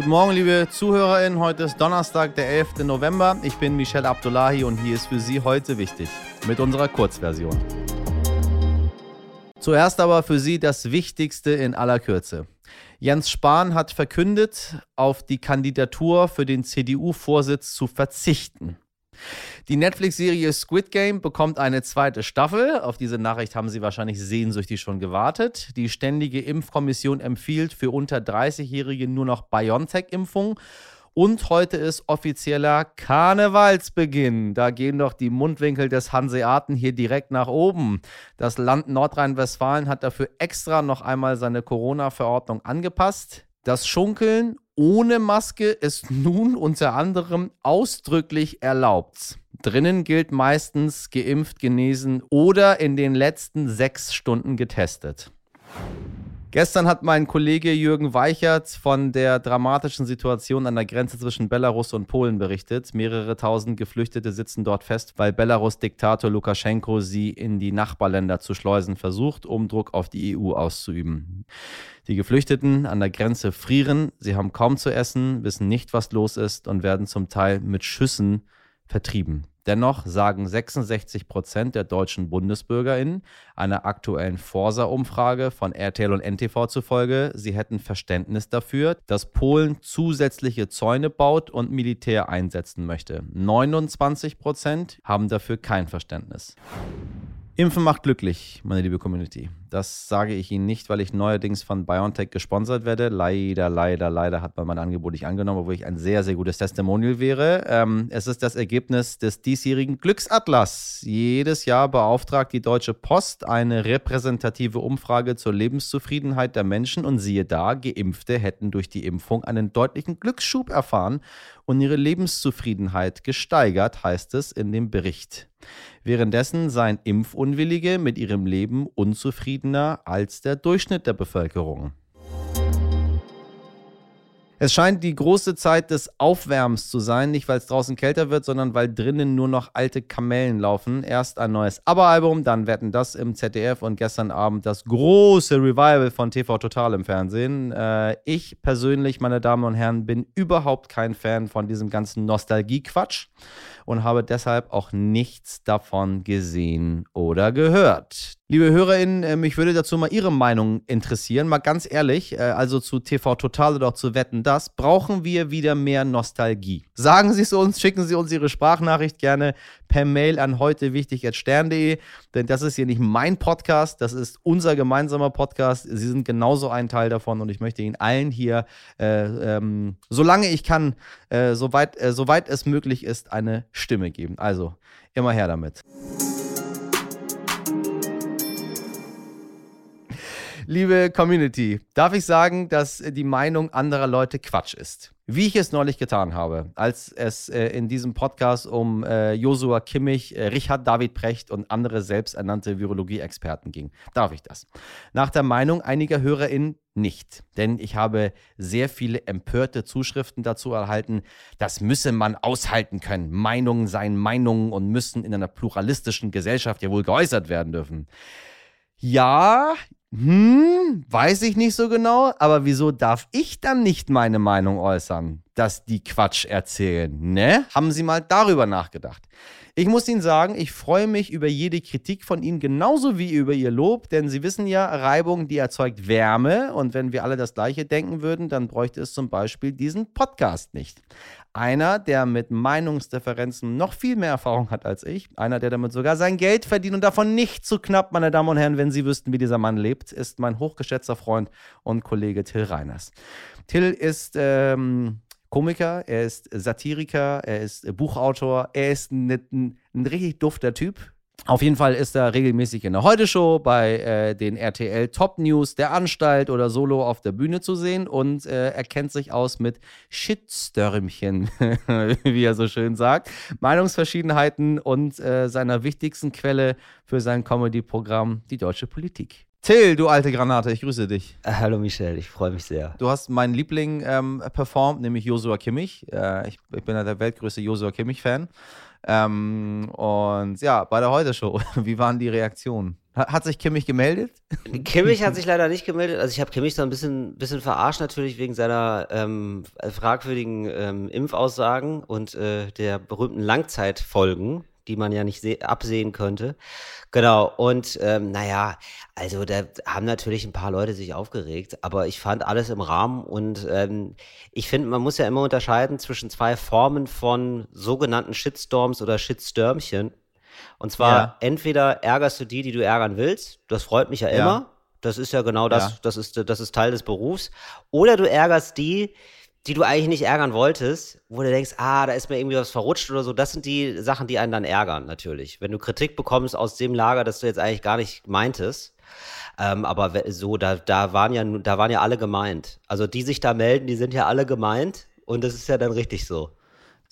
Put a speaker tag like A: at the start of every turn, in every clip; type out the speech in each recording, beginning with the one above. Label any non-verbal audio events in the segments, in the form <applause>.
A: Guten Morgen, liebe ZuhörerInnen. Heute ist Donnerstag, der 11. November. Ich bin Michel Abdullahi und hier ist für Sie heute wichtig mit unserer Kurzversion. Zuerst aber für Sie das Wichtigste in aller Kürze. Jens Spahn hat verkündet, auf die Kandidatur für den CDU-Vorsitz zu verzichten. Die Netflix-Serie Squid Game bekommt eine zweite Staffel. Auf diese Nachricht haben Sie wahrscheinlich sehnsüchtig schon gewartet. Die Ständige Impfkommission empfiehlt für unter 30-Jährige nur noch BioNTech-Impfung. Und heute ist offizieller Karnevalsbeginn. Da gehen doch die Mundwinkel des Hanseaten hier direkt nach oben. Das Land Nordrhein-Westfalen hat dafür extra noch einmal seine Corona-Verordnung angepasst. Das Schunkeln ohne Maske ist nun unter anderem ausdrücklich erlaubt. Drinnen gilt meistens geimpft, genesen oder in den letzten sechs Stunden getestet. Gestern hat mein Kollege Jürgen Weichert von der dramatischen Situation an der Grenze zwischen Belarus und Polen berichtet. Mehrere tausend Geflüchtete sitzen dort fest, weil Belarus-Diktator Lukaschenko sie in die Nachbarländer zu schleusen versucht, um Druck auf die EU auszuüben. Die Geflüchteten an der Grenze frieren, sie haben kaum zu essen, wissen nicht, was los ist und werden zum Teil mit Schüssen vertrieben. Dennoch sagen 66 Prozent der deutschen BundesbürgerInnen einer aktuellen Forsa-Umfrage von RTL und NTV zufolge, sie hätten Verständnis dafür, dass Polen zusätzliche Zäune baut und Militär einsetzen möchte. 29 Prozent haben dafür kein Verständnis. Impfen macht glücklich, meine liebe Community. Das sage ich Ihnen nicht, weil ich neuerdings von BioNTech gesponsert werde. Leider, leider, leider hat man mein Angebot nicht angenommen, obwohl ich ein sehr, sehr gutes Testimonial wäre. Ähm, es ist das Ergebnis des diesjährigen Glücksatlas. Jedes Jahr beauftragt die Deutsche Post eine repräsentative Umfrage zur Lebenszufriedenheit der Menschen und siehe da, Geimpfte hätten durch die Impfung einen deutlichen Glücksschub erfahren und ihre Lebenszufriedenheit gesteigert, heißt es in dem Bericht. Währenddessen seien Impfunwillige mit ihrem Leben unzufriedener als der Durchschnitt der Bevölkerung. Es scheint die große Zeit des Aufwärmens zu sein, nicht weil es draußen kälter wird, sondern weil drinnen nur noch alte Kamellen laufen. Erst ein neues ABBA-Album, dann wetten das im ZDF und gestern Abend das große Revival von TV Total im Fernsehen. Äh, ich persönlich, meine Damen und Herren, bin überhaupt kein Fan von diesem ganzen Nostalgie-Quatsch und habe deshalb auch nichts davon gesehen oder gehört. Liebe HörerInnen, mich würde dazu mal Ihre Meinung interessieren. Mal ganz ehrlich, äh, also zu TV Total oder auch zu Wetten, brauchen wir wieder mehr Nostalgie. Sagen Sie es uns, schicken Sie uns Ihre Sprachnachricht gerne per Mail an heute denn das ist hier nicht mein Podcast, das ist unser gemeinsamer Podcast. Sie sind genauso ein Teil davon und ich möchte Ihnen allen hier, äh, ähm, solange ich kann, äh, soweit, äh, soweit es möglich ist, eine Stimme geben. Also immer her damit. Liebe Community, darf ich sagen, dass die Meinung anderer Leute Quatsch ist? Wie ich es neulich getan habe, als es äh, in diesem Podcast um äh, Josua Kimmich, äh, Richard David Precht und andere selbsternannte Virologie-Experten ging. Darf ich das? Nach der Meinung einiger HörerInnen nicht. Denn ich habe sehr viele empörte Zuschriften dazu erhalten, das müsse man aushalten können. Meinungen seien Meinungen und müssen in einer pluralistischen Gesellschaft ja wohl geäußert werden dürfen. Ja, hm, weiß ich nicht so genau, aber wieso darf ich dann nicht meine Meinung äußern, dass die Quatsch erzählen, ne? Haben Sie mal darüber nachgedacht? Ich muss Ihnen sagen, ich freue mich über jede Kritik von Ihnen genauso wie über Ihr Lob, denn Sie wissen ja, Reibung, die erzeugt Wärme und wenn wir alle das Gleiche denken würden, dann bräuchte es zum Beispiel diesen Podcast nicht. Einer, der mit Meinungsdifferenzen noch viel mehr Erfahrung hat als ich, einer, der damit sogar sein Geld verdient und davon nicht zu knapp, meine Damen und Herren, wenn Sie wüssten, wie dieser Mann lebt, ist mein hochgeschätzter Freund und Kollege Till Reiners. Till ist ähm, Komiker, er ist Satiriker, er ist Buchautor, er ist ein, ein, ein richtig dufter Typ. Auf jeden Fall ist er regelmäßig in der Heute-Show bei äh, den RTL Top News der Anstalt oder solo auf der Bühne zu sehen und äh, er kennt sich aus mit Shitstörmchen, <laughs> wie er so schön sagt, Meinungsverschiedenheiten und äh, seiner wichtigsten Quelle für sein Comedy-Programm, die deutsche Politik. Till, du alte Granate, ich grüße dich.
B: Äh, hallo Michel, ich freue mich sehr.
A: Du hast meinen Liebling ähm, performt, nämlich Josua Kimmich. Äh, ich, ich, bin ja der weltgrößte Josua Kimmich-Fan. Ähm, und ja, bei der Heute-Show, <laughs> wie waren die Reaktionen? Hat sich Kimmich gemeldet? <laughs>
B: Kimmich hat sich <laughs> leider nicht gemeldet. Also ich habe Kimmich so ein bisschen, bisschen verarscht natürlich wegen seiner ähm, fragwürdigen ähm, Impfaussagen und äh, der berühmten Langzeitfolgen, die man ja nicht absehen könnte. Genau, und ähm, naja, also da haben natürlich ein paar Leute sich aufgeregt, aber ich fand alles im Rahmen und ähm, ich finde, man muss ja immer unterscheiden zwischen zwei Formen von sogenannten Shitstorms oder Shitstürmchen. Und zwar ja. entweder ärgerst du die, die du ärgern willst, das freut mich ja immer. Ja. Das ist ja genau das, ja. das ist, das ist Teil des Berufs. Oder du ärgerst die, die du eigentlich nicht ärgern wolltest, wo du denkst, ah, da ist mir irgendwie was verrutscht oder so. Das sind die Sachen, die einen dann ärgern, natürlich. Wenn du Kritik bekommst aus dem Lager, das du jetzt eigentlich gar nicht meintest. Ähm, aber so, da, da waren ja, da waren ja alle gemeint. Also die sich da melden, die sind ja alle gemeint und das ist ja dann richtig so.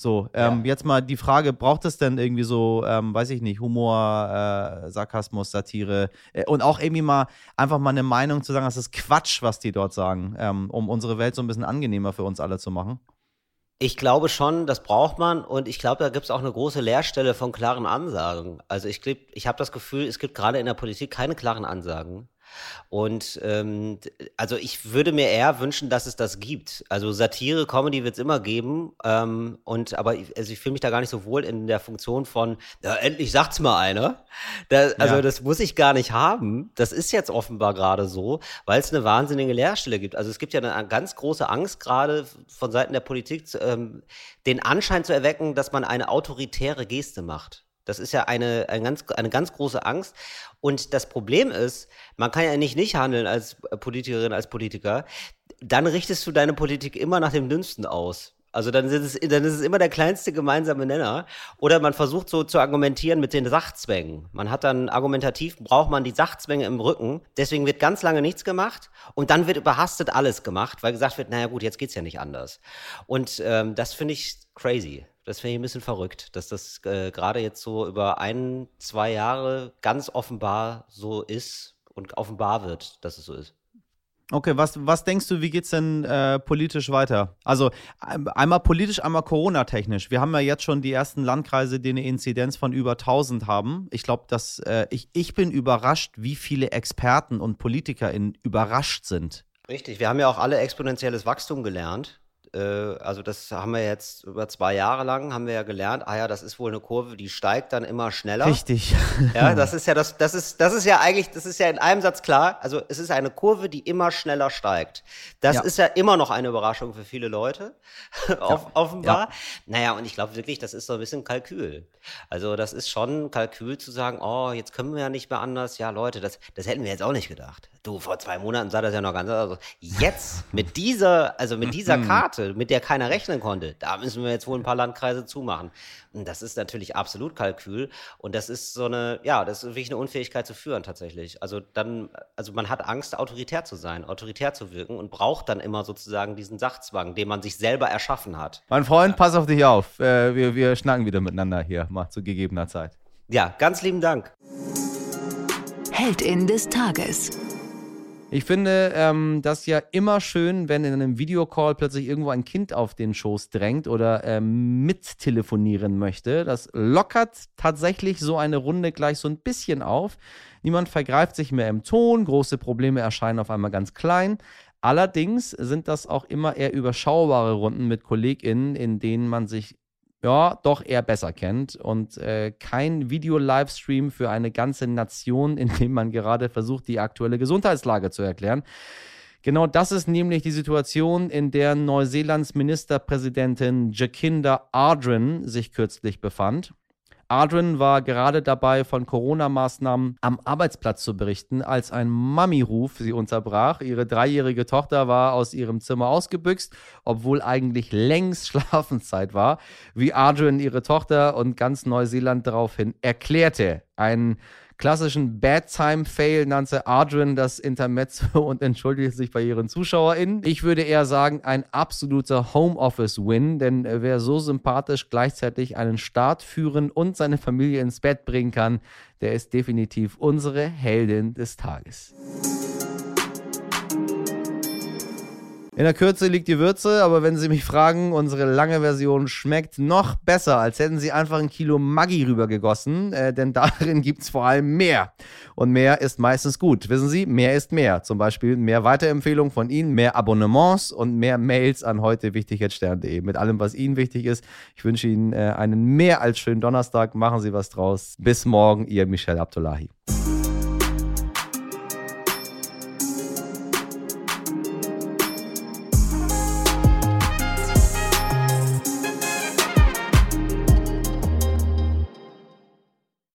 A: So, ähm, ja. jetzt mal die Frage, braucht es denn irgendwie so, ähm, weiß ich nicht, Humor, äh, Sarkasmus, Satire äh, und auch irgendwie mal einfach mal eine Meinung zu sagen, das ist Quatsch, was die dort sagen, ähm, um unsere Welt so ein bisschen angenehmer für uns alle zu machen?
B: Ich glaube schon, das braucht man und ich glaube, da gibt es auch eine große Leerstelle von klaren Ansagen. Also ich, ich habe das Gefühl, es gibt gerade in der Politik keine klaren Ansagen. Und ähm, also ich würde mir eher wünschen, dass es das gibt. Also Satire, Comedy wird es immer geben. Ähm, und aber ich, also ich fühle mich da gar nicht so wohl in der Funktion von, ja, endlich sagt's mal einer. Da, also ja. das muss ich gar nicht haben. Das ist jetzt offenbar gerade so, weil es eine wahnsinnige Leerstelle gibt. Also es gibt ja eine ganz große Angst gerade von Seiten der Politik, ähm, den Anschein zu erwecken, dass man eine autoritäre Geste macht. Das ist ja eine, eine, ganz, eine ganz große Angst. Und das Problem ist, man kann ja nicht nicht handeln als Politikerin, als Politiker. Dann richtest du deine Politik immer nach dem Dünnsten aus. Also dann ist, es, dann ist es immer der kleinste gemeinsame Nenner. Oder man versucht so zu argumentieren mit den Sachzwängen. Man hat dann argumentativ, braucht man die Sachzwänge im Rücken. Deswegen wird ganz lange nichts gemacht. Und dann wird überhastet alles gemacht, weil gesagt wird, naja gut, jetzt geht's ja nicht anders. Und ähm, das finde ich crazy. Das finde ich ein bisschen verrückt, dass das äh, gerade jetzt so über ein, zwei Jahre ganz offenbar so ist und offenbar wird, dass es so ist.
A: Okay, was, was denkst du, wie geht es denn äh, politisch weiter? Also einmal politisch, einmal Corona-technisch. Wir haben ja jetzt schon die ersten Landkreise, die eine Inzidenz von über 1000 haben. Ich glaube, dass äh, ich, ich bin überrascht, wie viele Experten und PolitikerInnen überrascht sind.
B: Richtig, wir haben ja auch alle exponentielles Wachstum gelernt. Äh, also das haben wir jetzt über zwei Jahre lang, haben wir ja gelernt, ah ja, das ist wohl eine Kurve, die steigt dann immer schneller.
A: Richtig. <laughs>
B: Ja, das ist ja das, das ist, das ist ja eigentlich, das ist ja in einem Satz klar. Also es ist eine Kurve, die immer schneller steigt. Das ja. ist ja immer noch eine Überraschung für viele Leute, <laughs> Off ja. offenbar. Ja. Naja, und ich glaube wirklich, das ist so ein bisschen Kalkül. Also das ist schon Kalkül zu sagen, oh, jetzt können wir ja nicht mehr anders. Ja, Leute, das, das hätten wir jetzt auch nicht gedacht. Du, vor zwei Monaten sah das ja noch ganz anders aus. Jetzt mit dieser, also mit dieser Karte, mit der keiner rechnen konnte, da müssen wir jetzt wohl ein paar Landkreise zumachen. Und das ist natürlich absolut Kalkül. Und das ist so eine, ja, das ist wirklich eine Unfähigkeit zu führen tatsächlich. Also dann, also man hat Angst, autoritär zu sein, autoritär zu wirken und braucht dann immer sozusagen diesen Sachzwang, den man sich selber erschaffen hat.
A: Mein Freund, pass auf dich auf. Äh, wir, wir schnacken wieder miteinander hier, mal zu gegebener Zeit.
B: Ja, ganz lieben Dank.
C: Heldin des Tages.
A: Ich finde ähm, das ja immer schön, wenn in einem Videocall plötzlich irgendwo ein Kind auf den Schoß drängt oder ähm, mittelefonieren möchte. Das lockert tatsächlich so eine Runde gleich so ein bisschen auf. Niemand vergreift sich mehr im Ton, große Probleme erscheinen auf einmal ganz klein. Allerdings sind das auch immer eher überschaubare Runden mit KollegInnen, in denen man sich ja, doch eher besser kennt und äh, kein Video-Livestream für eine ganze Nation, <laughs> in dem man gerade versucht, die aktuelle Gesundheitslage zu erklären. Genau das ist nämlich die Situation, in der Neuseelands Ministerpräsidentin Jacinda Ardern sich kürzlich befand. Adrian war gerade dabei, von Corona-Maßnahmen am Arbeitsplatz zu berichten, als ein Mami-Ruf sie unterbrach. Ihre dreijährige Tochter war aus ihrem Zimmer ausgebüxt, obwohl eigentlich längst <laughs> Schlafenszeit war, wie Adrian ihre Tochter und ganz Neuseeland daraufhin erklärte. Ein klassischen Bad-Time-Fail nannte Adrian das Intermezzo <laughs> und entschuldigte sich bei ihren ZuschauerInnen. Ich würde eher sagen, ein absoluter Homeoffice-Win, denn wer so sympathisch gleichzeitig einen Start führen und seine Familie ins Bett bringen kann, der ist definitiv unsere Heldin des Tages. In der Kürze liegt die Würze, aber wenn Sie mich fragen, unsere lange Version schmeckt noch besser, als hätten Sie einfach ein Kilo Maggi rübergegossen, äh, denn darin <laughs> gibt es vor allem mehr. Und mehr ist meistens gut. Wissen Sie, mehr ist mehr. Zum Beispiel mehr Weiterempfehlungen von Ihnen, mehr Abonnements und mehr Mails an heute wichtigheitstern.de mit allem, was Ihnen wichtig ist. Ich wünsche Ihnen äh, einen mehr als schönen Donnerstag. Machen Sie was draus. Bis morgen, Ihr Michel Abdullahi.